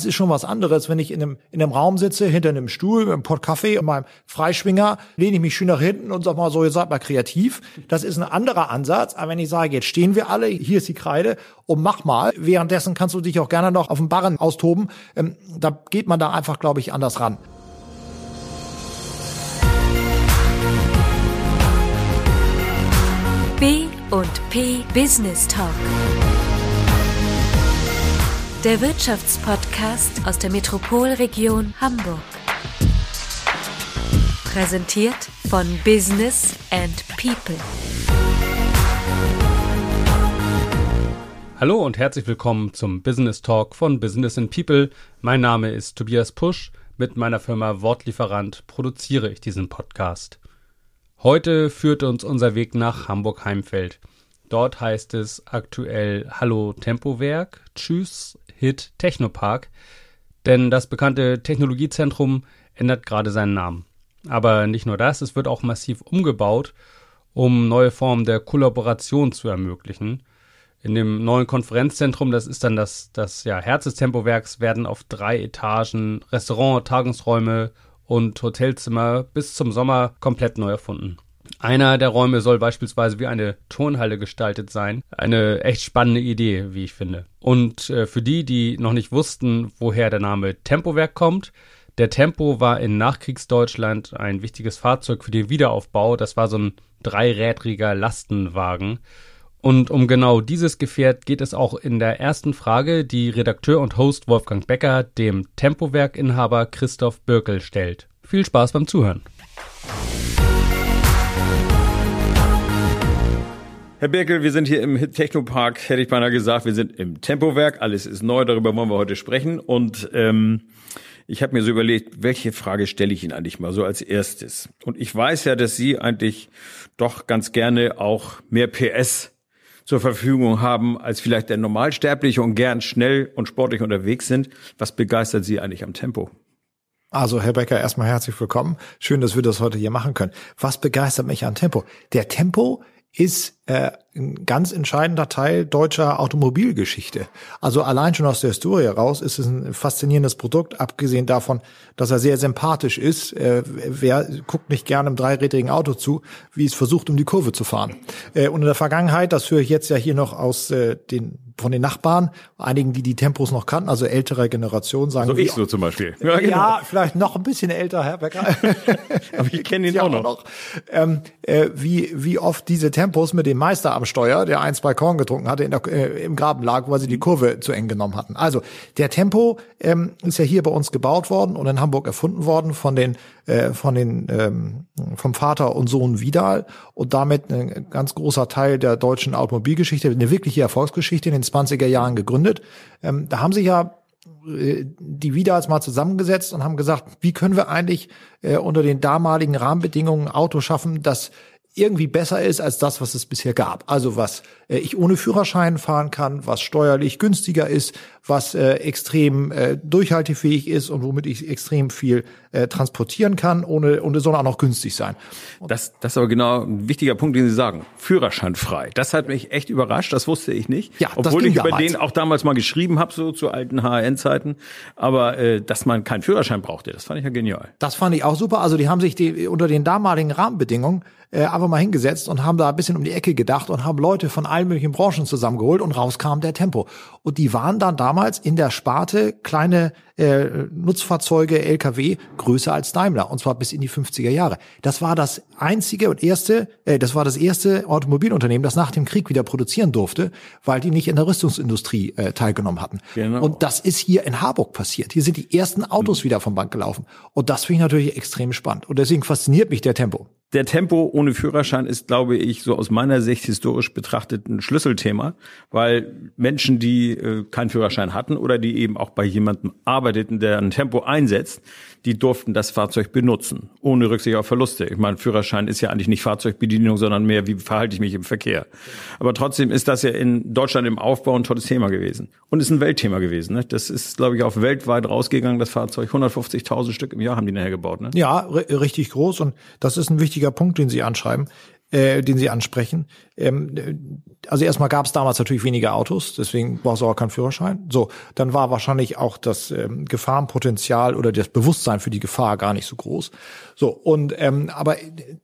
es ist schon was anderes, wenn ich in einem, in einem Raum sitze, hinter einem Stuhl, mit einem Pott Kaffee und meinem Freischwinger, lehne ich mich schön nach hinten und sag mal so, ihr seid mal kreativ. Das ist ein anderer Ansatz. Aber wenn ich sage, jetzt stehen wir alle, hier ist die Kreide und mach mal, währenddessen kannst du dich auch gerne noch auf dem Barren austoben. Ähm, da geht man da einfach, glaube ich, anders ran. B und P Business Talk. Der Wirtschaftspodcast aus der Metropolregion Hamburg. Präsentiert von Business and People. Hallo und herzlich willkommen zum Business Talk von Business and People. Mein Name ist Tobias Pusch. Mit meiner Firma Wortlieferant produziere ich diesen Podcast. Heute führt uns unser Weg nach Hamburg-Heimfeld. Dort heißt es aktuell Hallo Tempowerk, Tschüss Hit Technopark, denn das bekannte Technologiezentrum ändert gerade seinen Namen. Aber nicht nur das, es wird auch massiv umgebaut, um neue Formen der Kollaboration zu ermöglichen. In dem neuen Konferenzzentrum, das ist dann das, das ja, Herz des Tempowerks, werden auf drei Etagen Restaurant, Tagungsräume und Hotelzimmer bis zum Sommer komplett neu erfunden. Einer der Räume soll beispielsweise wie eine Turnhalle gestaltet sein. Eine echt spannende Idee, wie ich finde. Und äh, für die, die noch nicht wussten, woher der Name Tempowerk kommt, der Tempo war in Nachkriegsdeutschland ein wichtiges Fahrzeug für den Wiederaufbau. Das war so ein dreirädriger Lastenwagen. Und um genau dieses Gefährt geht es auch in der ersten Frage, die Redakteur und Host Wolfgang Becker dem Tempowerk-Inhaber Christoph Birkel stellt. Viel Spaß beim Zuhören. Herr Birkel, wir sind hier im Technopark, hätte ich beinahe gesagt, wir sind im Tempowerk, alles ist neu, darüber wollen wir heute sprechen. Und ähm, ich habe mir so überlegt, welche Frage stelle ich Ihnen eigentlich mal so als erstes? Und ich weiß ja, dass Sie eigentlich doch ganz gerne auch mehr PS zur Verfügung haben als vielleicht der Normalsterbliche und gern schnell und sportlich unterwegs sind. Was begeistert Sie eigentlich am Tempo? Also, Herr Becker, erstmal herzlich willkommen. Schön, dass wir das heute hier machen können. Was begeistert mich an Tempo? Der Tempo ist äh, ein ganz entscheidender Teil deutscher Automobilgeschichte. Also allein schon aus der Historie heraus ist es ein faszinierendes Produkt, abgesehen davon, dass er sehr sympathisch ist. Äh, wer guckt nicht gerne im dreirädrigen Auto zu, wie es versucht, um die Kurve zu fahren. Äh, und in der Vergangenheit, das höre ich jetzt ja hier noch aus äh, den von den Nachbarn, einigen, die die Tempos noch kannten, also ältere Generationen sagen. So ich so zum Beispiel. Ja, genau. ja, vielleicht noch ein bisschen älter, Herr Becker. Aber ich kenne ihn auch noch. noch. Ähm, äh, wie, wie oft diese Tempos mit dem Meister am Steuer, der ein, zwei Korn getrunken hatte, in der, äh, im Graben lag, weil sie die Kurve zu eng genommen hatten. Also der Tempo ähm, ist ja hier bei uns gebaut worden und in Hamburg erfunden worden von den äh, von den ähm, vom Vater und Sohn Vidal und damit ein ganz großer Teil der deutschen Automobilgeschichte, eine wirkliche Erfolgsgeschichte in den 20er Jahren gegründet. Ähm, da haben sich ja äh, die Vidals mal zusammengesetzt und haben gesagt, wie können wir eigentlich äh, unter den damaligen Rahmenbedingungen ein Auto schaffen, das irgendwie besser ist als das, was es bisher gab. Also was äh, ich ohne Führerschein fahren kann, was steuerlich günstiger ist, was äh, extrem äh, durchhaltefähig ist und womit ich extrem viel äh, transportieren kann, ohne und es soll auch noch günstig sein. das, das ist aber genau ein wichtiger Punkt, den Sie sagen. Führerschein frei. Das hat mich echt überrascht. Das wusste ich nicht. Ja, obwohl ich damals. über den auch damals mal geschrieben habe, so zu alten HN-Zeiten. Aber äh, dass man keinen Führerschein brauchte, das fand ich ja genial. Das fand ich auch super. Also die haben sich die, unter den damaligen Rahmenbedingungen äh, einfach mal hingesetzt und haben da ein bisschen um die Ecke gedacht und haben Leute von allen möglichen Branchen zusammengeholt und rauskam der Tempo. Und die waren dann damals in der Sparte kleine äh, Nutzfahrzeuge, LKW, größer als Daimler, und zwar bis in die 50er Jahre. Das war das einzige und erste, äh, das war das erste Automobilunternehmen, das nach dem Krieg wieder produzieren durfte, weil die nicht in der Rüstungsindustrie äh, teilgenommen hatten. Genau. Und das ist hier in Harburg passiert. Hier sind die ersten Autos mhm. wieder vom Band gelaufen. Und das finde ich natürlich extrem spannend. Und deswegen fasziniert mich der Tempo. Der Tempo ohne Führerschein ist, glaube ich, so aus meiner Sicht historisch betrachtet ein Schlüsselthema, weil Menschen, die äh, keinen Führerschein hatten oder die eben auch bei jemandem arbeiteten, der ein Tempo einsetzt, die durften das Fahrzeug benutzen, ohne Rücksicht auf Verluste. Ich meine, Führerschein ist ja eigentlich nicht Fahrzeugbedienung, sondern mehr, wie verhalte ich mich im Verkehr. Aber trotzdem ist das ja in Deutschland im Aufbau ein tolles Thema gewesen. Und ist ein Weltthema gewesen. Ne? Das ist, glaube ich, auch weltweit rausgegangen, das Fahrzeug. 150.000 Stück im Jahr haben die nachher gebaut. Ne? Ja, richtig groß. Und das ist ein wichtiger Punkt, den Sie anschreiben äh, den Sie ansprechen. ähm, also erstmal gab es damals natürlich weniger Autos, deswegen brauchst du auch keinen Führerschein. So, dann war wahrscheinlich auch das ähm, Gefahrenpotenzial oder das Bewusstsein für die Gefahr gar nicht so groß. So, und ähm, aber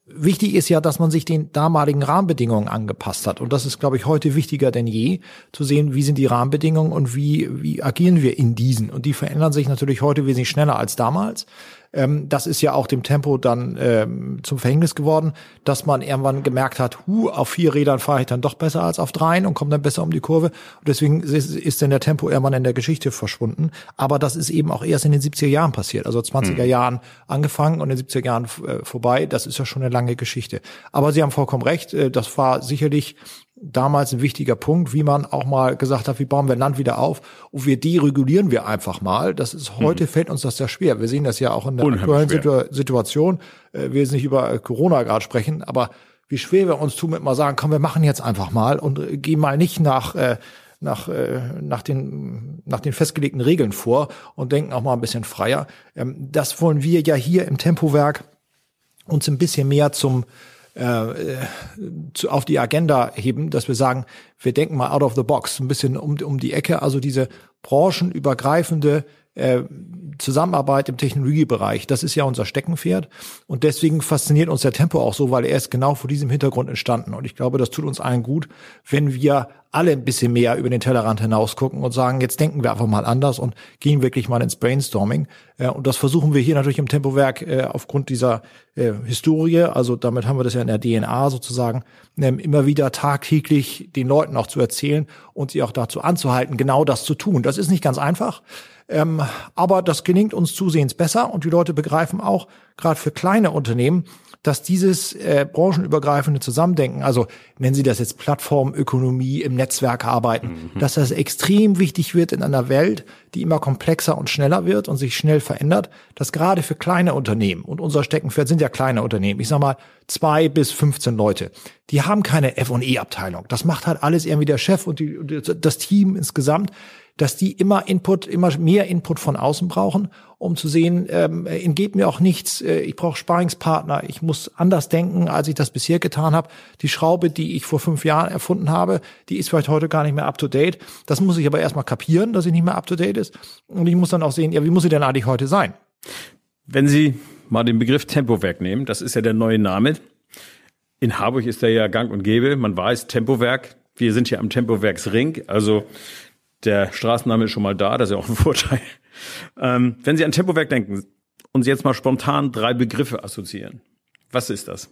wichtig ist ja, dass man sich den damaligen Rahmenbedingungen angepasst hat. Und das ist, glaube ich, heute wichtiger denn je, zu sehen, wie sind die Rahmenbedingungen und wie, wie agieren wir in diesen. Und die verändern sich natürlich heute wesentlich schneller als damals. Ähm, das ist ja auch dem Tempo dann ähm, zum Verhängnis geworden, dass man irgendwann gemerkt hat, hu, auf vier Rädern fahre ich dann doch besser als auf dreien und komme dann besser um die Kurve. Und deswegen ist, ist denn der Tempo irgendwann in der Geschichte verschwunden. Aber das ist eben auch erst in den 70er Jahren passiert, also 20er mhm. Jahren angefangen und in den 70er Jahren äh, vorbei. Das ist ja schon eine lange Geschichte. Aber Sie haben vollkommen recht, äh, das war sicherlich damals ein wichtiger Punkt, wie man auch mal gesagt hat, wie bauen wir Land wieder auf und wir deregulieren wir einfach mal. Das ist heute mhm. fällt uns das sehr schwer. Wir sehen das ja auch in der aktuellen Situ Situation. Äh, wir jetzt nicht über Corona gerade sprechen, aber wie schwer wir uns tun mit mal sagen, komm, wir machen jetzt einfach mal und äh, gehen mal nicht nach äh, nach, äh, nach, den, nach den festgelegten Regeln vor und denken auch mal ein bisschen freier. Ähm, das wollen wir ja hier im Tempowerk uns ein bisschen mehr zum äh, zu, auf die Agenda heben, dass wir sagen, wir denken mal out of the box, ein bisschen um, um die Ecke, also diese branchenübergreifende äh, Zusammenarbeit im Technologiebereich, das ist ja unser Steckenpferd. Und deswegen fasziniert uns der Tempo auch so, weil er ist genau vor diesem Hintergrund entstanden. Und ich glaube, das tut uns allen gut, wenn wir alle ein bisschen mehr über den Tellerrand hinaus gucken und sagen, jetzt denken wir einfach mal anders und gehen wirklich mal ins Brainstorming. Äh, und das versuchen wir hier natürlich im Tempowerk äh, aufgrund dieser äh, Historie, also damit haben wir das ja in der DNA sozusagen, ähm, immer wieder tagtäglich den Leuten auch zu erzählen und sie auch dazu anzuhalten, genau das zu tun. Das ist nicht ganz einfach. Ähm, aber das gelingt uns zusehends besser und die Leute begreifen auch, gerade für kleine Unternehmen, dass dieses äh, branchenübergreifende Zusammendenken, also nennen Sie das jetzt Plattformökonomie im Netzwerk arbeiten, mhm. dass das extrem wichtig wird in einer Welt, die immer komplexer und schneller wird und sich schnell verändert, dass gerade für kleine Unternehmen, und unser Steckenpferd sind ja kleine Unternehmen, ich sag mal zwei bis 15 Leute, die haben keine F&E-Abteilung. Das macht halt alles irgendwie der Chef und die, das Team insgesamt dass die immer Input, immer mehr Input von außen brauchen, um zu sehen, ähm, entgeht mir auch nichts, äh, ich brauche Sparingspartner, ich muss anders denken, als ich das bisher getan habe. Die Schraube, die ich vor fünf Jahren erfunden habe, die ist vielleicht heute gar nicht mehr up to date. Das muss ich aber erstmal kapieren, dass sie nicht mehr up to date ist. Und ich muss dann auch sehen, ja, wie muss sie denn eigentlich heute sein? Wenn Sie mal den Begriff Tempowerk nehmen, das ist ja der neue Name. In Harburg ist der ja gang und gäbe. Man weiß, Tempowerk, wir sind hier am Tempowerksring, also der Straßenname ist schon mal da, das ist ja auch ein Vorteil. Ähm, wenn Sie an Tempowerk denken und Sie jetzt mal spontan drei Begriffe assoziieren, was ist das?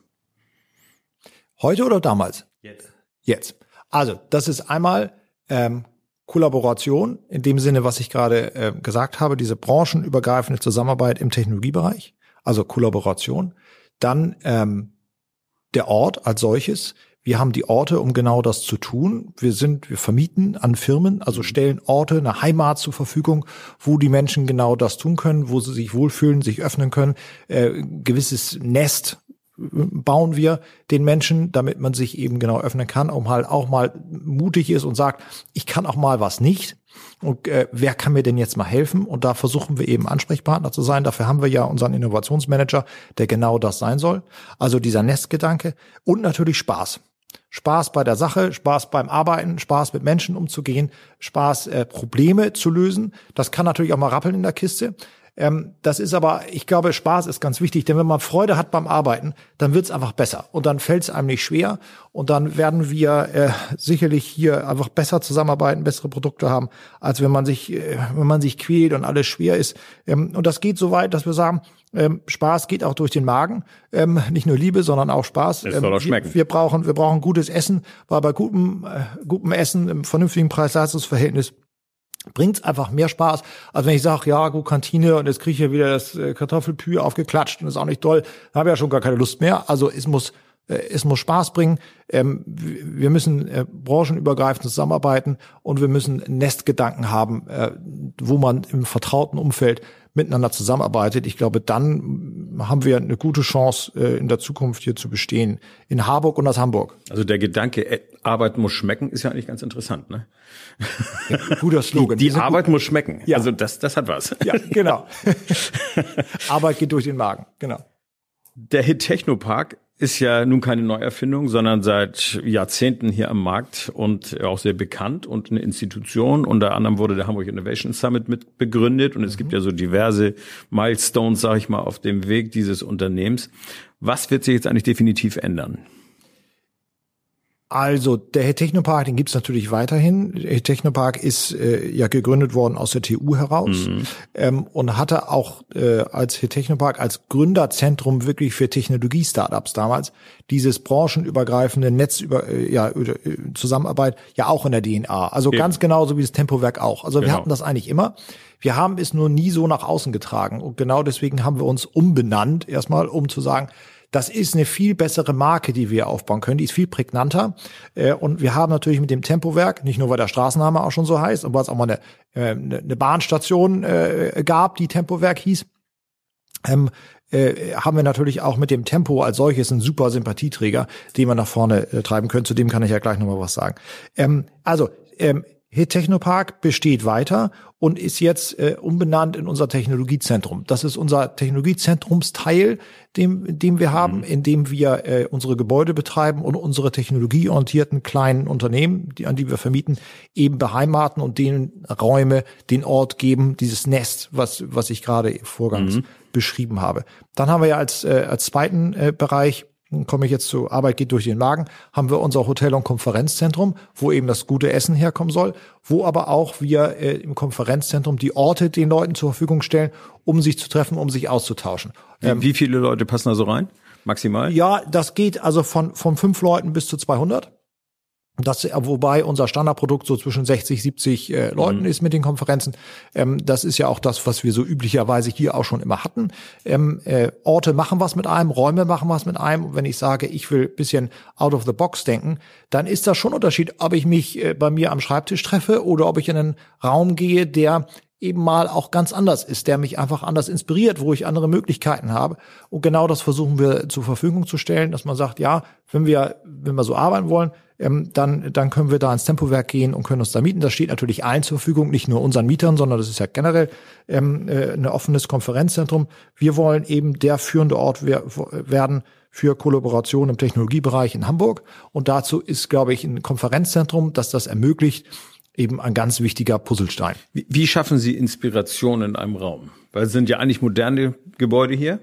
Heute oder damals? Jetzt. Jetzt. Also, das ist einmal ähm, Kollaboration, in dem Sinne, was ich gerade äh, gesagt habe, diese branchenübergreifende Zusammenarbeit im Technologiebereich, also Kollaboration. Dann ähm, der Ort als solches. Wir haben die Orte, um genau das zu tun. Wir sind, wir vermieten an Firmen, also mhm. stellen Orte, eine Heimat zur Verfügung, wo die Menschen genau das tun können, wo sie sich wohlfühlen, sich öffnen können. Äh, gewisses Nest äh, bauen wir den Menschen, damit man sich eben genau öffnen kann, um halt auch mal mutig ist und sagt, ich kann auch mal was nicht. Und äh, wer kann mir denn jetzt mal helfen? Und da versuchen wir eben Ansprechpartner zu sein. Dafür haben wir ja unseren Innovationsmanager, der genau das sein soll. Also dieser Nestgedanke und natürlich Spaß. Spaß bei der Sache, Spaß beim Arbeiten, Spaß mit Menschen umzugehen, Spaß äh, Probleme zu lösen. Das kann natürlich auch mal rappeln in der Kiste. Ähm, das ist aber, ich glaube, Spaß ist ganz wichtig, denn wenn man Freude hat beim Arbeiten, dann wird's einfach besser und dann fällt's einem nicht schwer und dann werden wir äh, sicherlich hier einfach besser zusammenarbeiten, bessere Produkte haben, als wenn man sich, äh, wenn man sich quält und alles schwer ist. Ähm, und das geht so weit, dass wir sagen, ähm, Spaß geht auch durch den Magen. Ähm, nicht nur Liebe, sondern auch Spaß. Es soll auch ähm, schmecken. Wir, wir, brauchen, wir brauchen gutes Essen, weil bei gutem, äh, gutem Essen im vernünftigen Preis-Leistungs-Verhältnis bringt's einfach mehr Spaß, als wenn ich sage, ja, gut, Kantine und jetzt kriege ich ja wieder das äh, Kartoffelpü aufgeklatscht und ist auch nicht toll, dann habe ich ja schon gar keine Lust mehr. Also es muss äh, es muss Spaß bringen. Ähm, wir müssen äh, branchenübergreifend zusammenarbeiten und wir müssen Nestgedanken haben, äh, wo man im vertrauten Umfeld miteinander zusammenarbeitet. Ich glaube, dann haben wir eine gute Chance, äh, in der Zukunft hier zu bestehen. In Harburg und aus Hamburg. Also der Gedanke, äh, Arbeit muss schmecken, ist ja eigentlich ganz interessant, ne? Ja, guter Slogan. Die, die Arbeit gut. muss schmecken. Ja. Also das, das hat was. Ja, genau. Arbeit geht durch den Magen, genau. Der Hit Technopark ist ja nun keine Neuerfindung, sondern seit Jahrzehnten hier am Markt und auch sehr bekannt und eine Institution. Unter anderem wurde der Hamburg Innovation Summit mit begründet und es mhm. gibt ja so diverse Milestones, sage ich mal, auf dem Weg dieses Unternehmens. Was wird sich jetzt eigentlich definitiv ändern? Also der Technopark, den gibt's natürlich weiterhin. Der Technopark ist äh, ja gegründet worden aus der TU heraus mhm. ähm, und hatte auch äh, als Technopark als Gründerzentrum wirklich für Technologie-Startups damals dieses branchenübergreifende Netz über äh, ja äh, Zusammenarbeit ja auch in der DNA. Also ja. ganz genauso wie das Tempowerk auch. Also genau. wir hatten das eigentlich immer. Wir haben es nur nie so nach außen getragen und genau deswegen haben wir uns umbenannt erstmal, um zu sagen, das ist eine viel bessere Marke, die wir aufbauen können. Die ist viel prägnanter. Äh, und wir haben natürlich mit dem Tempowerk, nicht nur weil der Straßenname auch schon so heißt, aber es auch mal eine, eine Bahnstation äh, gab, die Tempowerk hieß, ähm, äh, haben wir natürlich auch mit dem Tempo als solches einen super Sympathieträger, den wir nach vorne treiben können. Zu dem kann ich ja gleich nochmal was sagen. Ähm, also, ähm, Hit Technopark besteht weiter und ist jetzt äh, umbenannt in unser Technologiezentrum. Das ist unser Technologiezentrumsteil, dem, dem wir haben, mhm. in dem wir äh, unsere Gebäude betreiben und unsere technologieorientierten kleinen Unternehmen, die, an die wir vermieten, eben beheimaten und denen Räume, den Ort geben, dieses Nest, was, was ich gerade vorgangs mhm. beschrieben habe. Dann haben wir ja als, äh, als zweiten äh, Bereich komme ich jetzt zu Arbeit geht durch den Magen, haben wir unser Hotel- und Konferenzzentrum, wo eben das gute Essen herkommen soll, wo aber auch wir äh, im Konferenzzentrum die Orte den Leuten zur Verfügung stellen, um sich zu treffen, um sich auszutauschen. Wie, ähm, wie viele Leute passen da so rein? Maximal? Ja, das geht also von, von fünf Leuten bis zu 200. Das, wobei unser Standardprodukt so zwischen 60, 70 äh, Leuten mhm. ist mit den Konferenzen. Ähm, das ist ja auch das, was wir so üblicherweise hier auch schon immer hatten. Ähm, äh, Orte machen was mit einem, Räume machen was mit einem. Und wenn ich sage, ich will bisschen out of the box denken, dann ist das schon Unterschied, ob ich mich äh, bei mir am Schreibtisch treffe oder ob ich in einen Raum gehe, der eben mal auch ganz anders ist, der mich einfach anders inspiriert, wo ich andere Möglichkeiten habe. Und genau das versuchen wir zur Verfügung zu stellen, dass man sagt, ja, wenn wir, wenn wir so arbeiten wollen, ähm, dann, dann können wir da ins Tempowerk gehen und können uns da mieten. Das steht natürlich allen zur Verfügung, nicht nur unseren Mietern, sondern das ist ja generell ähm, äh, ein offenes Konferenzzentrum. Wir wollen eben der führende Ort werden für Kollaboration im Technologiebereich in Hamburg. Und dazu ist, glaube ich, ein Konferenzzentrum, das das ermöglicht, eben ein ganz wichtiger Puzzlestein. Wie, wie schaffen Sie Inspiration in einem Raum? Weil es sind ja eigentlich moderne Gebäude hier.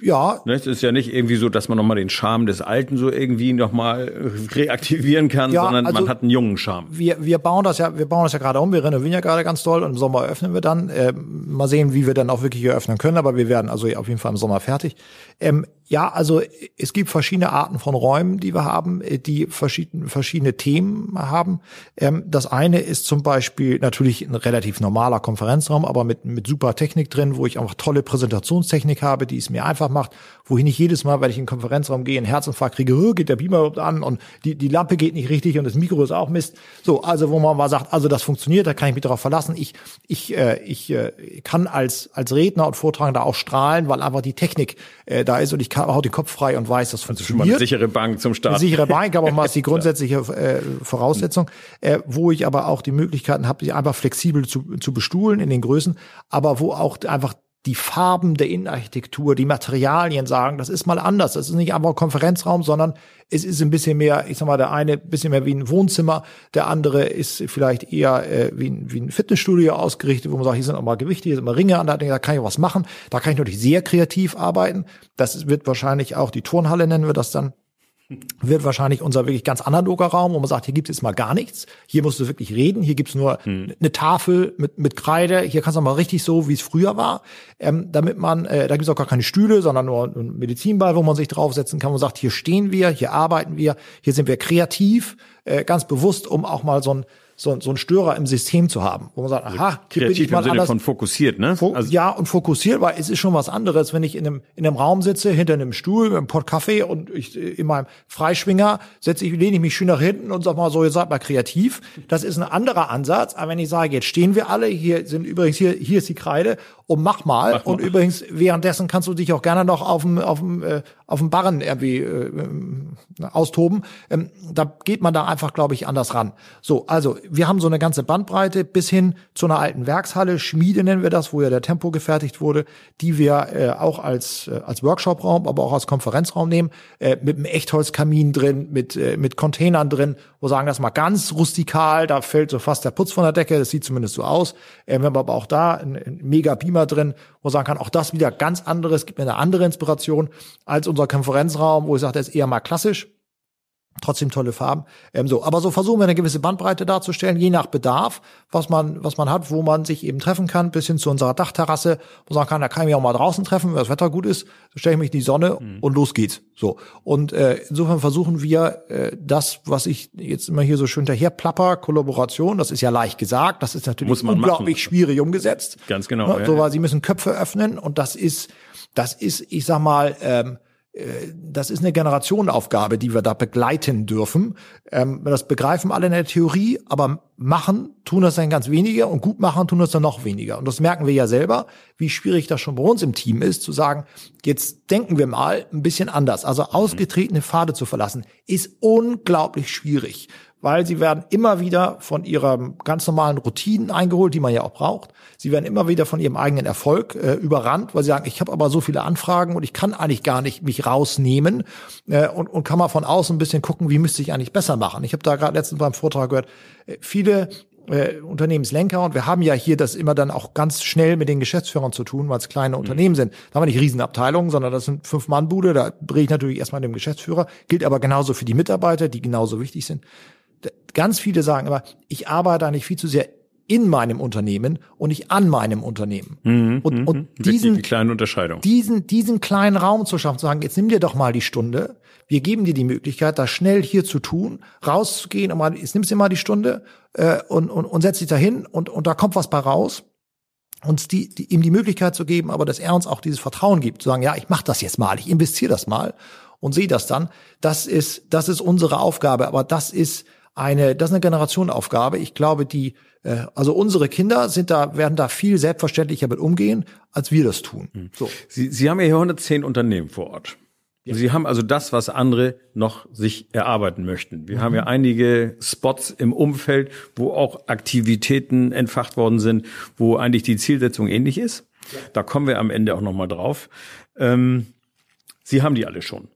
Ja. Ne, es ist ja nicht irgendwie so, dass man nochmal den Charme des Alten so irgendwie nochmal reaktivieren kann, ja, sondern also man hat einen jungen Charme. Wir, wir bauen das ja, wir bauen das ja gerade um, wir renovieren ja gerade ganz toll und im Sommer öffnen wir dann. Äh, mal sehen, wie wir dann auch wirklich eröffnen können, aber wir werden also auf jeden Fall im Sommer fertig. Ähm, ja, also es gibt verschiedene Arten von Räumen, die wir haben, äh, die verschiedene, verschiedene Themen haben. Ähm, das eine ist zum Beispiel natürlich ein relativ normaler Konferenzraum, aber mit, mit super Technik drin, wo ich einfach tolle Präsentationstechnik habe, die es mir einfach macht, wo ich nicht jedes Mal, wenn ich in den Konferenzraum gehe, einen Herzinfarkt kriege, oh, geht der Beamer an und die, die Lampe geht nicht richtig und das Mikro ist auch Mist. So, also wo man mal sagt, also das funktioniert, da kann ich mich darauf verlassen. Ich, ich, äh, ich äh, kann als, als Redner und Vortragender auch strahlen, weil einfach die Technik äh, da ist und ich kann, haut den Kopf frei und weiß, das funktioniert. Also eine sichere Bank zum Start. Eine sichere Bank, aber mal ist die grundsätzliche äh, Voraussetzung, äh, wo ich aber auch die Möglichkeiten habe, sie einfach flexibel zu, zu bestuhlen in den Größen, aber wo auch einfach die Farben der Innenarchitektur, die Materialien sagen, das ist mal anders. Das ist nicht einfach ein Konferenzraum, sondern es ist ein bisschen mehr, ich sag mal, der eine ein bisschen mehr wie ein Wohnzimmer, der andere ist vielleicht eher äh, wie, ein, wie ein Fitnessstudio ausgerichtet, wo man sagt, hier sind auch mal Gewichte, hier sind mal Ringe an, da kann ich was machen. Da kann ich natürlich sehr kreativ arbeiten. Das wird wahrscheinlich auch die Turnhalle nennen wir das dann wird wahrscheinlich unser wirklich ganz analoger Raum, wo man sagt, hier gibt es mal gar nichts. Hier musst du wirklich reden. Hier gibt's nur hm. eine Tafel mit, mit Kreide. Hier kannst du mal richtig so, wie es früher war. Ähm, damit man, äh, da gibt's auch gar keine Stühle, sondern nur ein Medizinball, wo man sich draufsetzen kann. Man sagt, hier stehen wir, hier arbeiten wir, hier sind wir kreativ, äh, ganz bewusst, um auch mal so ein so, so ein Störer im System zu haben, wo man sagt, aha, hier bin ich mal im Sinne anders. von fokussiert, ne? Fo also ja, und fokussiert, weil es ist schon was anderes, wenn ich in einem, in einem Raum sitze, hinter einem Stuhl, mit einem Pott Kaffee und ich in meinem Freischwinger setze ich, lehne ich mich schön nach hinten und sag mal so, jetzt seid mal kreativ. Das ist ein anderer Ansatz. Aber wenn ich sage, jetzt stehen wir alle, hier sind übrigens hier, hier ist die Kreide und mach mal. Mach mal. Und übrigens, währenddessen kannst du dich auch gerne noch auf dem, auf dem, äh, auf dem Barren irgendwie äh, austoben. Ähm, da geht man da einfach, glaube ich, anders ran. So, also wir haben so eine ganze Bandbreite bis hin zu einer alten Werkshalle, Schmiede nennen wir das, wo ja der Tempo gefertigt wurde, die wir äh, auch als äh, als Workshopraum, aber auch als Konferenzraum nehmen, äh, mit einem Echtholzkamin drin, mit äh, mit Containern drin, wo sagen das mal ganz rustikal, da fällt so fast der Putz von der Decke, das sieht zumindest so aus. Wir haben aber auch da ein, ein mega Beamer drin, wo sagen kann, auch das wieder ganz anderes, gibt mir eine andere Inspiration als unser Konferenzraum, wo ich sage, der ist eher mal klassisch. Trotzdem tolle Farben. Ähm, so, aber so versuchen wir eine gewisse Bandbreite darzustellen, je nach Bedarf, was man, was man hat, wo man sich eben treffen kann, bis hin zu unserer Dachterrasse, wo man sagen kann, da kann ich mich auch mal draußen treffen, wenn das Wetter gut ist, so stelle ich mich in die Sonne mhm. und los geht's. So. Und äh, insofern versuchen wir äh, das, was ich jetzt immer hier so schön daher plapper, Kollaboration, das ist ja leicht gesagt, das ist natürlich unglaublich machen. schwierig umgesetzt. Ganz genau. Ne? Ja, so, weil sie müssen Köpfe öffnen und das ist, das ist, ich sag mal, ähm, äh, das ist eine Generationenaufgabe, die wir da begleiten dürfen. Ähm, das begreifen alle in der Theorie, aber machen tun das dann ganz wenige und gut machen tun das dann noch weniger. Und das merken wir ja selber, wie schwierig das schon bei uns im Team ist, zu sagen, jetzt denken wir mal ein bisschen anders. Also ausgetretene Pfade zu verlassen, ist unglaublich schwierig weil sie werden immer wieder von ihren ganz normalen Routinen eingeholt, die man ja auch braucht. Sie werden immer wieder von ihrem eigenen Erfolg äh, überrannt, weil sie sagen, ich habe aber so viele Anfragen und ich kann eigentlich gar nicht mich rausnehmen äh, und, und kann mal von außen ein bisschen gucken, wie müsste ich eigentlich besser machen. Ich habe da gerade letztens beim Vortrag gehört, äh, viele äh, Unternehmenslenker und wir haben ja hier das immer dann auch ganz schnell mit den Geschäftsführern zu tun, weil es kleine mhm. Unternehmen sind. Da haben wir nicht Riesenabteilungen, sondern das sind fünf Mann Bude. Da drehe ich natürlich erstmal dem Geschäftsführer, gilt aber genauso für die Mitarbeiter, die genauso wichtig sind ganz viele sagen aber, ich arbeite eigentlich viel zu sehr in meinem Unternehmen und nicht an meinem Unternehmen. Mhm, und, mhm. und diesen, die kleine Unterscheidung. Diesen, diesen kleinen Raum zu schaffen, zu sagen, jetzt nimm dir doch mal die Stunde. Wir geben dir die Möglichkeit, das schnell hier zu tun, rauszugehen und mal, jetzt nimmst du dir mal die Stunde äh, und, und, und setz dich da hin und, und da kommt was bei raus. Uns die, die, ihm die Möglichkeit zu geben, aber dass er uns auch dieses Vertrauen gibt, zu sagen, ja, ich mach das jetzt mal, ich investiere das mal und sehe das dann. Das ist, das ist unsere Aufgabe, aber das ist eine, das ist eine Generationenaufgabe. Ich glaube, die, äh, also unsere Kinder sind da, werden da viel selbstverständlicher mit umgehen, als wir das tun. Mhm. So. Sie, Sie haben ja hier 110 Unternehmen vor Ort. Ja. Sie haben also das, was andere noch sich erarbeiten möchten. Wir mhm. haben ja einige Spots im Umfeld, wo auch Aktivitäten entfacht worden sind, wo eigentlich die Zielsetzung ähnlich ist. Ja. Da kommen wir am Ende auch noch mal drauf. Ähm, Sie haben die alle schon.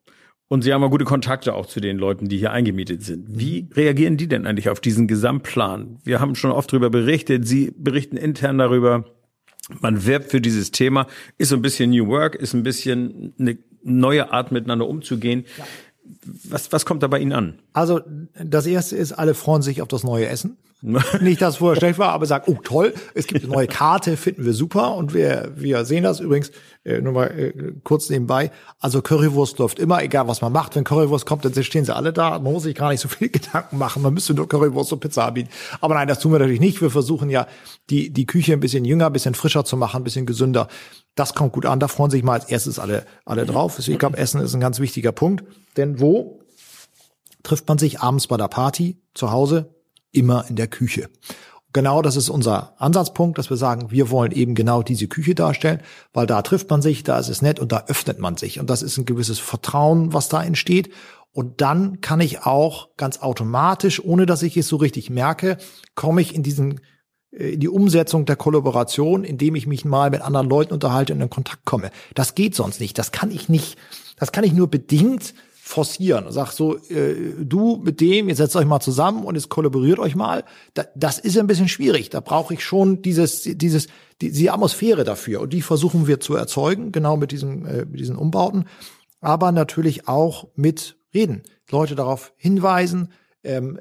Und Sie haben ja gute Kontakte auch zu den Leuten, die hier eingemietet sind. Wie reagieren die denn eigentlich auf diesen Gesamtplan? Wir haben schon oft darüber berichtet. Sie berichten intern darüber. Man wirbt für dieses Thema. Ist so ein bisschen New Work, ist ein bisschen eine neue Art miteinander umzugehen. Ja. Was, was kommt da bei Ihnen an? Also das erste ist, alle freuen sich auf das neue Essen. Nicht, dass es vorher schlecht war, aber sagt, oh toll, es gibt eine neue Karte, finden wir super und wir, wir sehen das. Übrigens, äh, nur mal äh, kurz nebenbei, also Currywurst läuft immer, egal was man macht, wenn Currywurst kommt, dann stehen sie alle da, man muss sich gar nicht so viel Gedanken machen, man müsste nur Currywurst und Pizza anbieten. Aber nein, das tun wir natürlich nicht, wir versuchen ja, die, die Küche ein bisschen jünger, ein bisschen frischer zu machen, ein bisschen gesünder. Das kommt gut an, da freuen sich mal als erstes alle, alle drauf. Ich glaube, Essen ist ein ganz wichtiger Punkt, denn wo trifft man sich abends bei der Party? Zu Hause? Immer in der Küche. Genau das ist unser Ansatzpunkt, dass wir sagen, wir wollen eben genau diese Küche darstellen, weil da trifft man sich, da ist es nett und da öffnet man sich. Und das ist ein gewisses Vertrauen, was da entsteht. Und dann kann ich auch ganz automatisch, ohne dass ich es so richtig merke, komme ich in diesen äh, in die Umsetzung der Kollaboration, indem ich mich mal mit anderen Leuten unterhalte und in Kontakt komme. Das geht sonst nicht. Das kann ich nicht. Das kann ich nur bedingt forcieren. Sag so, äh, du mit dem, ihr setzt euch mal zusammen und es kollaboriert euch mal. Da, das ist ein bisschen schwierig. Da brauche ich schon dieses, dieses, die, die Atmosphäre dafür. Und die versuchen wir zu erzeugen, genau mit diesen, äh, mit diesen Umbauten. Aber natürlich auch mit Reden. Leute darauf hinweisen, ähm,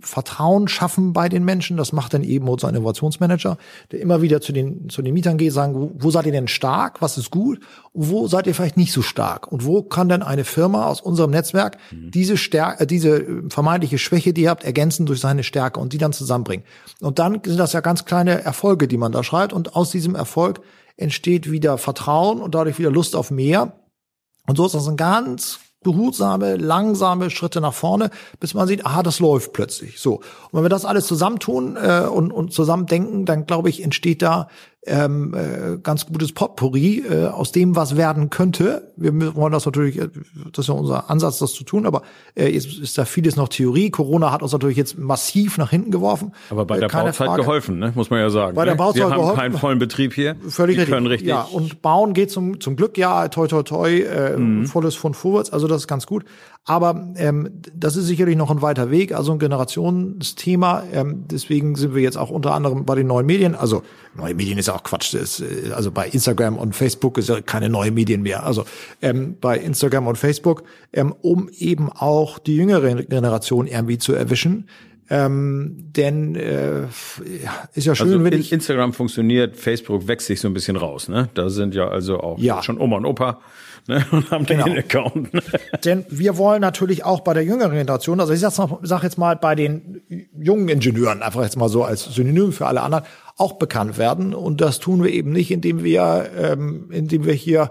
Vertrauen schaffen bei den Menschen. Das macht dann eben unser Innovationsmanager, der immer wieder zu den, zu den Mietern geht, sagen, wo, wo seid ihr denn stark? Was ist gut? Und wo seid ihr vielleicht nicht so stark? Und wo kann denn eine Firma aus unserem Netzwerk mhm. diese Stärke, äh, diese vermeintliche Schwäche, die ihr habt, ergänzen durch seine Stärke und die dann zusammenbringen? Und dann sind das ja ganz kleine Erfolge, die man da schreibt. Und aus diesem Erfolg entsteht wieder Vertrauen und dadurch wieder Lust auf mehr. Und so ist das ein ganz behutsame, langsame Schritte nach vorne, bis man sieht, aha, das läuft plötzlich. So. Und wenn wir das alles zusammentun äh, und, und zusammen denken, dann glaube ich, entsteht da ähm, äh, ganz gutes Potpourri äh, aus dem, was werden könnte. Wir wollen das natürlich, äh, das ist ja unser Ansatz, das zu tun, aber äh, jetzt ist da vieles noch Theorie. Corona hat uns natürlich jetzt massiv nach hinten geworfen. Aber bei der äh, Keine Bauzeit Frage. geholfen, ne? muss man ja sagen. Bei der ne? Bauzeit Wir haben geholfen. keinen vollen Betrieb hier. Völlig Die richtig. können richtig. Ja, und bauen geht zum, zum Glück ja, toi, toi, toi, äh, Mhm. volles von vorwärts, also das ist ganz gut. Aber ähm, das ist sicherlich noch ein weiter Weg, also ein Generationsthema. Ähm, deswegen sind wir jetzt auch unter anderem bei den neuen Medien, also neue Medien ist ja auch Quatsch, ist, äh, also bei Instagram und Facebook ist ja keine neue Medien mehr. Also ähm, bei Instagram und Facebook, ähm, um eben auch die jüngere Generation irgendwie zu erwischen. Ähm, denn äh, ist ja schön, Also wenn ich Instagram funktioniert, Facebook wächst sich so ein bisschen raus. Ne? Da sind ja also auch Ja. schon Oma und Opa ne? und haben Genau. den Account. Ne? Denn wir wollen natürlich auch bei der jüngeren Generation, also ich noch, sag jetzt mal bei den jungen Ingenieuren, einfach jetzt mal so als Synonym für alle anderen, auch bekannt werden. Und das tun wir eben nicht, indem wir, ähm, indem wir hier,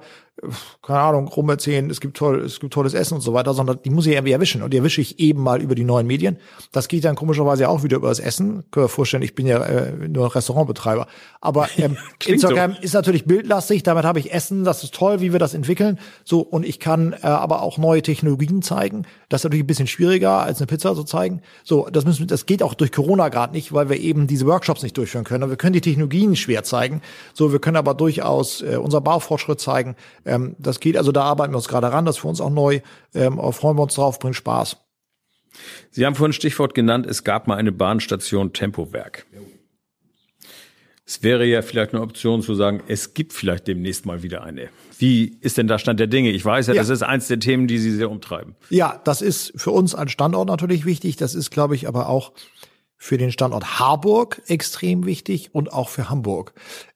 keine Ahnung, rumerzählen, es gibt toll, es gibt tolles Essen und so weiter, sondern die muss ich irgendwie erwischen. Und die erwische ich eben mal über die neuen Medien. Das geht dann komischerweise auch wieder über das Essen. Können wir vorstellen, ich bin ja äh, nur Restaurantbetreiber. Aber ähm, Klingt so. Instagram ist natürlich bildlastig, damit habe ich Essen, das ist toll, wie wir das entwickeln. So, und ich kann äh, aber auch neue Technologien zeigen. Das ist natürlich ein bisschen schwieriger, als eine Pizza zu zeigen. So, das müssen, das geht auch durch Corona gerade nicht, weil wir eben diese Workshops nicht durchführen können. Wir können die Technologien schwer zeigen. So, wir können aber durchaus äh, unser Baufortschritt zeigen. Ähm, das geht, also da arbeiten wir uns gerade ran, das ist für uns auch neu. Ähm, freuen wir uns drauf, bringt Spaß. Sie haben vorhin ein Stichwort genannt, es gab mal eine Bahnstation Tempowerk. Es wäre ja vielleicht eine Option zu sagen, es gibt vielleicht demnächst mal wieder eine. Wie ist denn da Stand der Dinge? Ich weiß ja, Ja. das ist eins der Themen, die Sie sehr umtreiben. Ja, das ist für uns als Standort natürlich wichtig. Das ist, glaube ich, aber auch für den Standort Harburg extrem wichtig und auch für Hamburg.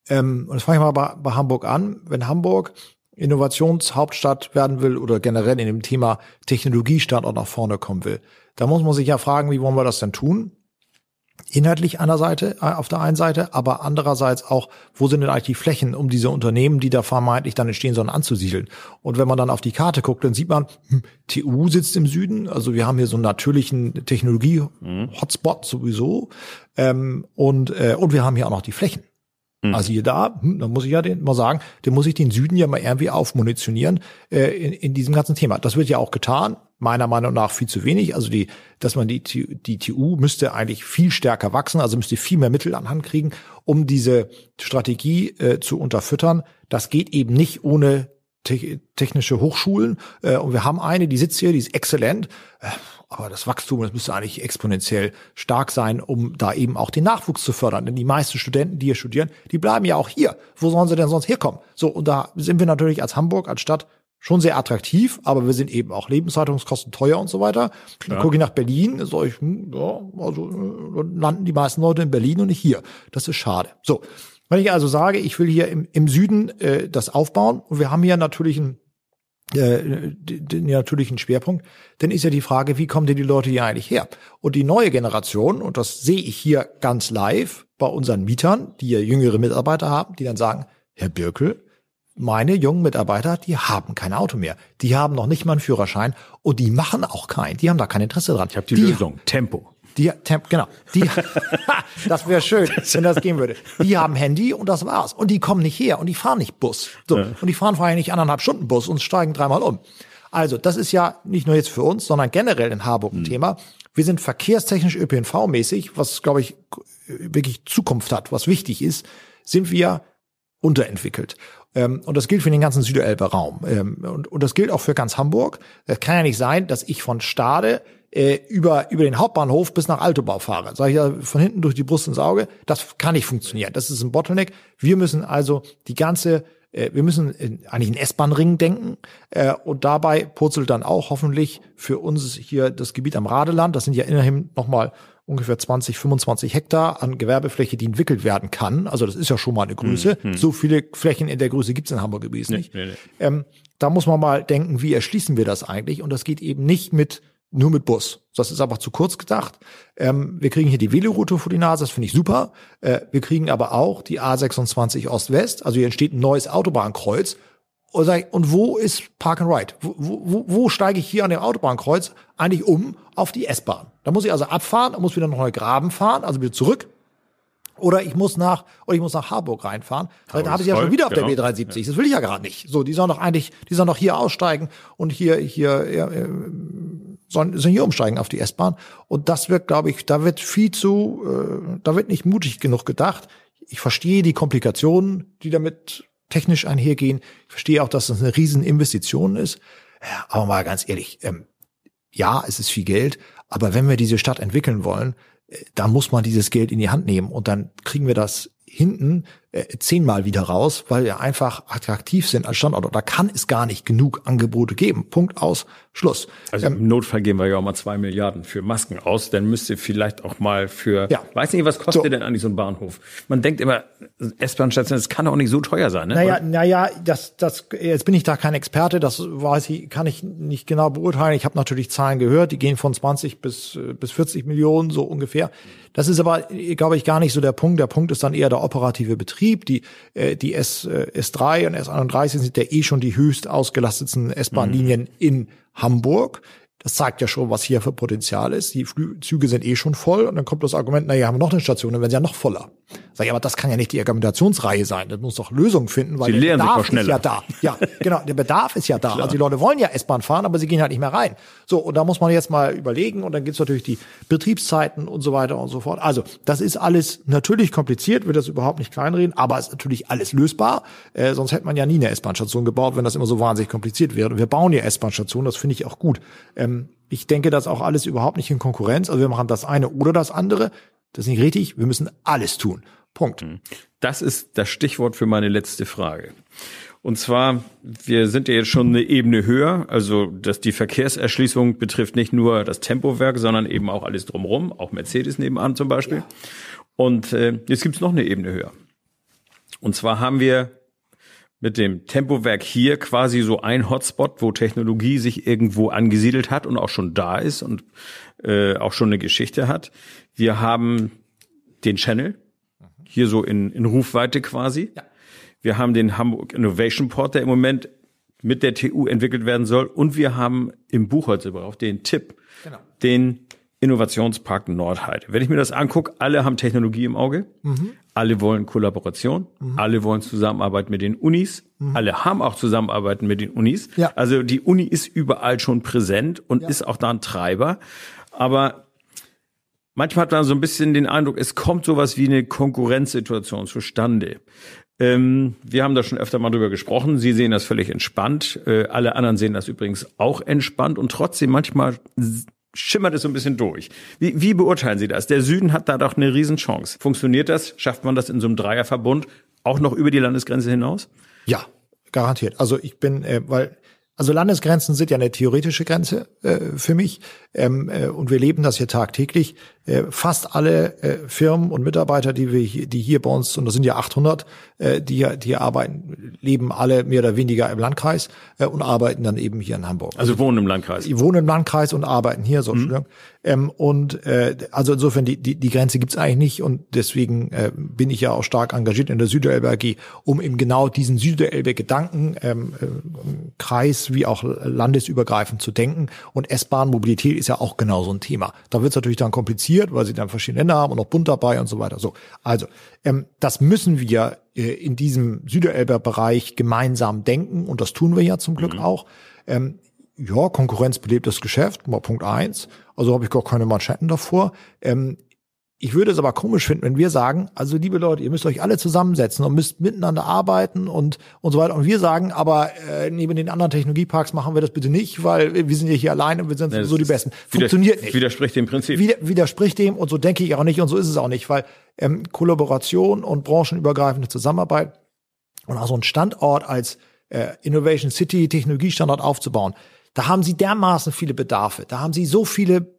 Ähm, und jetzt fange ich mal bei, bei Hamburg an. Wenn Hamburg Innovationshauptstadt werden will oder generell in dem Thema Technologiestandort nach vorne kommen will, da muss man sich ja fragen, wie wollen wir das denn tun? Inhaltlich einer Seite, äh, auf der einen Seite, aber andererseits auch, wo sind denn eigentlich die Flächen, um diese Unternehmen, die da vermeintlich dann entstehen sollen, anzusiedeln? Und wenn man dann auf die Karte guckt, dann sieht man, hm, TU sitzt im Süden, also wir haben hier so einen natürlichen Technologie-Hotspot sowieso, ähm, und, äh, und wir haben hier auch noch die Flächen. Also hier da, hm, da muss ich ja den mal sagen, den muss ich den Süden ja mal irgendwie aufmunitionieren äh, in, in diesem ganzen Thema. Das wird ja auch getan, meiner Meinung nach viel zu wenig. Also die, dass man die, die TU müsste eigentlich viel stärker wachsen, also müsste viel mehr Mittel an Hand kriegen, um diese Strategie äh, zu unterfüttern. Das geht eben nicht ohne te technische Hochschulen. Äh, und wir haben eine, die sitzt hier, die ist exzellent. Äh, aber das Wachstum, das müsste eigentlich exponentiell stark sein, um da eben auch den Nachwuchs zu fördern. Denn die meisten Studenten, die hier studieren, die bleiben ja auch hier. Wo sollen sie denn sonst herkommen? So, und da sind wir natürlich als Hamburg, als Stadt schon sehr attraktiv, aber wir sind eben auch Lebenshaltungskosten teuer und so weiter. Dann gucke ich nach Berlin, so ich, hm, ja, also äh, dann landen die meisten Leute in Berlin und nicht hier. Das ist schade. So, wenn ich also sage, ich will hier im, im Süden äh, das aufbauen und wir haben hier natürlich einen äh, den, natürlichen Schwerpunkt, dann ist ja die Frage, wie kommen denn die Leute hier eigentlich her? Und die neue Generation, und das sehe ich hier ganz live bei unseren Mietern, die ja jüngere Mitarbeiter haben, die dann sagen, Herr Birkel, meine jungen Mitarbeiter, die haben kein Auto mehr. Die haben noch nicht mal einen Führerschein und die machen auch keinen. Die haben da kein Interesse dran. Ich habe die, Lösung. Tempo. Die, Temp, genau. Die, das wäre schön, wenn das gehen würde. Die haben Handy und das war's. Und die kommen nicht her und die fahren nicht Bus. So. Und die fahren vor allem nicht anderthalb Stunden Bus und steigen dreimal um. Also, das ist ja nicht nur jetzt für uns, sondern generell in Harburg ein Thema. Wir sind verkehrstechnisch ÖPNV-mäßig, was, glaube ich, wirklich Zukunft hat, was wichtig ist, sind wir unterentwickelt. Ähm, und das gilt für den ganzen Süderelber Raum. Ähm, und, und das gilt auch für ganz Hamburg. Es kann ja nicht sein, dass ich von Stade äh, über, über den Hauptbahnhof bis nach Altobau fahre. Sag ich ja von hinten durch die Brust ins Auge. Das kann nicht funktionieren. Das ist ein Bottleneck. Wir müssen also die ganze äh, wir müssen in, eigentlich in S-Bahn-Ring denken äh, und dabei purzelt dann auch hoffentlich für uns hier das Gebiet am Radeland. Das sind ja immerhin nochmal ungefähr 20, 25 Hektar an Gewerbefläche, die entwickelt werden kann. Also das ist ja schon mal eine Größe. So viele Flächen in der Größe gibt es in Hamburg übrigens nicht. nee, nee. Ähm, da muss man mal denken, wie erschließen wir das eigentlich? Und das geht eben nicht mit nur mit Bus. Das ist aber zu kurz gedacht. Ähm, wir kriegen hier die Veloroute vor die Nase, das finde ich super. Äh, wir kriegen aber auch die A26 Ost-West. Also hier entsteht ein neues Autobahnkreuz. Und, ich, und wo ist Park and Ride? Wo, wo, wo steige ich hier an dem Autobahnkreuz eigentlich um auf die S-Bahn? Da muss ich also abfahren, muss wieder noch einen Graben fahren, also wieder zurück. Oder ich muss nach, oder ich muss nach Harburg reinfahren. Weil da habe ich ja schon wieder auf genau. der B370. Das will ich ja gerade nicht. So, die sollen doch eigentlich, die sollen doch hier aussteigen und hier, hier, ja, äh, sollen, sollen hier umsteigen auf die S-Bahn. Und das wird, glaube ich, da wird viel zu, äh, da wird nicht mutig genug gedacht. Ich verstehe die Komplikationen, die damit technisch einhergehen. Ich verstehe auch, dass das eine riesen Investition ist. Aber mal ganz ehrlich, ähm, ja, es ist viel Geld, aber wenn wir diese Stadt entwickeln wollen, äh, dann muss man dieses Geld in die Hand nehmen und dann kriegen wir das hinten äh, zehnmal wieder raus, weil wir einfach attraktiv sind als Standort. Da kann es gar nicht genug Angebote geben. Punkt aus, Schluss. Also im Notfall geben wir ja auch mal zwei Milliarden für Masken aus. Dann müsst ihr vielleicht auch mal für, Ja. weiß nicht, was kostet So. denn eigentlich so ein Bahnhof? Man denkt immer, S-Bahn-Station, das kann auch nicht so teuer sein, ne? Naja, naja, das, das, jetzt bin ich da kein Experte, das weiß ich, kann ich nicht genau beurteilen. Ich habe natürlich Zahlen gehört, die gehen von 20 bis, äh, bis 40 Millionen, so ungefähr. Das ist aber, äh, glaube ich, gar nicht so der Punkt. Der Punkt ist dann eher der operative Betrieb. Die, äh, die S, äh, S3 und S31 sind ja eh schon die höchst ausgelastetsten S-Bahn-Linien in Hamburg. Das zeigt ja schon, was hier für Potenzial ist. Die Flü Züge sind eh schon voll und dann kommt das Argument, naja, haben wir noch eine Station, dann werden sie ja noch voller. Sag ich, aber das kann ja nicht die Argumentationsreihe sein. Das muss doch Lösungen finden, weil Sie der Bedarf ist ja da. Ja, genau, der Bedarf ist ja da. Also die Leute wollen ja S-Bahn fahren, aber sie gehen halt nicht mehr rein. So, und da muss man jetzt mal überlegen und dann gibt's natürlich die Betriebszeiten und so weiter und so fort. Also, das ist alles natürlich kompliziert, will das überhaupt nicht kleinreden, aber ist natürlich alles lösbar. Äh, sonst hätte man ja nie eine S-Bahn-Station gebaut, wenn das immer so wahnsinnig kompliziert wäre. Und wir bauen ja S-Bahn-Stationen, das finde ich auch gut. Ähm, ich denke, das auch alles überhaupt nicht in Konkurrenz. Also wir machen das eine oder das andere. Das ist nicht richtig. Wir müssen alles tun. Punkt. Das ist das Stichwort für meine letzte Frage. Und zwar, wir sind ja jetzt schon eine Ebene höher, also dass die Verkehrserschließung betrifft nicht nur das Tempowerk, sondern eben auch alles drumherum, auch Mercedes nebenan zum Beispiel. Und äh, jetzt gibt's noch eine Ebene höher. Und zwar haben wir mit dem Tempowerk hier quasi so ein Hotspot, wo Technologie sich irgendwo angesiedelt hat und auch schon da ist und äh, auch schon eine Geschichte hat. Wir haben den Channel, hier so in, in Rufweite quasi. Ja. Wir haben den Hamburg Innovation Port, der im Moment mit der TU entwickelt werden soll. Und wir haben im Buchholzerbereich auch den Tipp, Genau. den Innovationspark Nordheide. Wenn ich mir das angucke, alle haben Technologie im Auge, alle wollen Kollaboration, alle wollen Zusammenarbeit mit den Unis, alle haben auch Zusammenarbeiten mit den Unis. Ja. Also die Uni ist überall schon präsent und ist auch da ein Treiber. Aber manchmal hat man so ein bisschen den Eindruck, es kommt sowas wie eine Konkurrenzsituation zustande. Ähm, wir haben da schon öfter mal drüber gesprochen. Sie sehen das völlig entspannt. Äh, alle anderen sehen das übrigens auch entspannt und trotzdem manchmal schimmert es so ein bisschen durch. Wie, wie beurteilen Sie das? Der Süden hat da doch eine Riesenchance. Funktioniert das? Schafft man das in so einem Dreierverbund auch noch über die Landesgrenze hinaus? Ja, garantiert. Also ich bin, äh, weil, also Landesgrenzen sind ja eine theoretische Grenze äh, für mich ähm, äh, und wir leben das hier tagtäglich. Äh, fast alle äh, Firmen und Mitarbeiter, die wir hier, die hier bei uns, und das sind ja 800, äh, die hier, die hier arbeiten, leben alle mehr oder weniger im Landkreis äh, und arbeiten dann eben hier in Hamburg. Also wohnen im Landkreis. Die wohnen im Landkreis und arbeiten hier, so Entschuldigung. Ähm, und äh, also insofern die die, die Grenze gibt's eigentlich nicht und deswegen äh, bin ich ja auch stark engagiert in der Süderelbe AG, um eben genau diesen Süderelbe-Gedanken ähm, äh, Kreis wie auch landesübergreifend zu denken. Und S-Bahn-Mobilität ist ja auch genau so ein Thema. Da wird's natürlich dann kompliziert, weil sie dann verschiedene Länder haben und noch Bund dabei und so weiter. So, also ähm, das müssen wir äh, in diesem Süderelber-Bereich gemeinsam denken und das tun wir ja zum Glück auch. Ähm, ja, Konkurrenz belebt das Geschäft, mal Punkt eins. Also habe ich gar keine Manschetten davor. Ähm, ich würde es aber komisch finden, wenn wir sagen, also liebe Leute, ihr müsst euch alle zusammensetzen und müsst miteinander arbeiten und und so weiter. Und wir sagen, aber äh, neben den anderen Technologieparks machen wir das bitte nicht, weil wir sind ja hier allein und wir sind sowieso die Besten. Funktioniert nicht Widerspricht dem Prinzip. wider, widerspricht dem und so denke ich auch nicht und so ist es auch nicht, weil ähm, Kollaboration und branchenübergreifende Zusammenarbeit und auch so ein Standort als äh, Innovation City Technologiestandort aufzubauen, da haben sie dermaßen viele Bedarfe, da haben sie so viele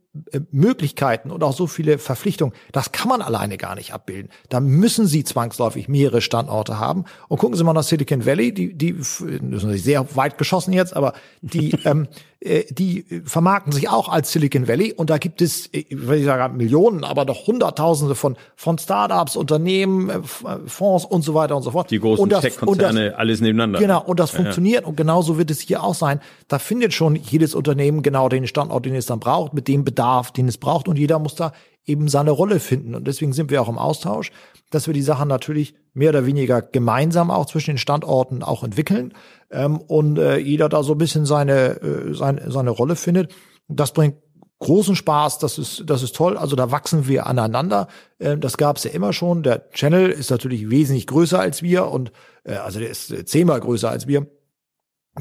Möglichkeiten und auch so viele Verpflichtungen, das kann man alleine gar nicht abbilden. Da müssen sie zwangsläufig mehrere Standorte haben. Und gucken Sie mal nach Silicon Valley, die, die natürlich sehr weit geschossen jetzt, aber die, ähm, äh, die vermarkten sich auch als Silicon Valley und da gibt es, äh, ich will nicht sagen Millionen, aber doch Hunderttausende von, von Startups, Unternehmen, äh, äh, Fonds und so weiter und so fort. Die großen Tech-Konzerne, alles nebeneinander. Genau, und das funktioniert und genauso wird es hier auch sein. Da findet schon jedes Unternehmen genau den Standort, den es dann braucht, mit dem Bedarf, den es braucht und jeder muss da eben seine Rolle finden. Und deswegen sind wir auch im Austausch, dass wir die Sachen natürlich mehr oder weniger gemeinsam auch zwischen den Standorten auch entwickeln ähm, und äh, jeder da so ein bisschen seine, äh, seine, seine Rolle findet. Das bringt großen Spaß, das ist, das ist toll. Also da wachsen wir aneinander. Ähm, das gab es ja immer schon. Der Channel ist natürlich wesentlich größer als wir und äh, also der ist zehnmal größer als wir.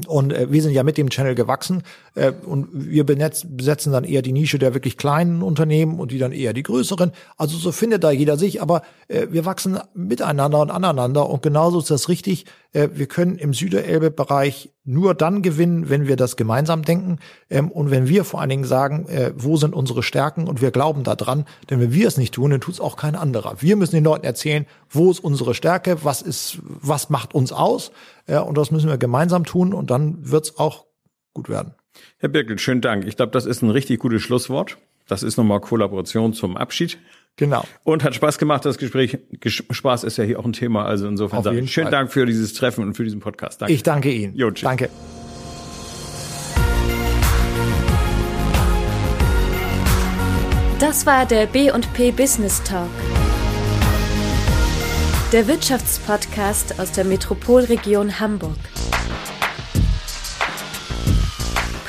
Und äh, wir sind ja mit dem Channel gewachsen äh, und wir besetzen dann eher die Nische der wirklich kleinen Unternehmen und die dann eher die größeren. Also so findet da jeder sich, aber äh, wir wachsen miteinander und aneinander und genauso ist das richtig. Äh, wir können im Süderelbe-Bereich nur dann gewinnen, wenn wir das gemeinsam denken ähm, und wenn wir vor allen Dingen sagen, äh, wo sind unsere Stärken und wir glauben da dran. Denn wenn wir es nicht tun, dann tut es auch kein anderer. Wir müssen den Leuten erzählen, wo ist unsere Stärke, was ist, was macht uns aus ja, und das müssen wir gemeinsam tun und dann wird's auch gut werden. Herr Birkel, schönen Dank. Ich glaube, das ist ein richtig gutes Schlusswort. Das ist nochmal Kollaboration zum Abschied. Genau. Und hat Spaß gemacht, das Gespräch. Spaß ist ja hier auch ein Thema. Also insofern sage ich schönen Fall. Dank für dieses Treffen und für diesen Podcast. Danke. Ich danke Ihnen. Jo, tschüss. Danke. Das war der B&P Business Talk der Wirtschaftspodcast aus der Metropolregion Hamburg.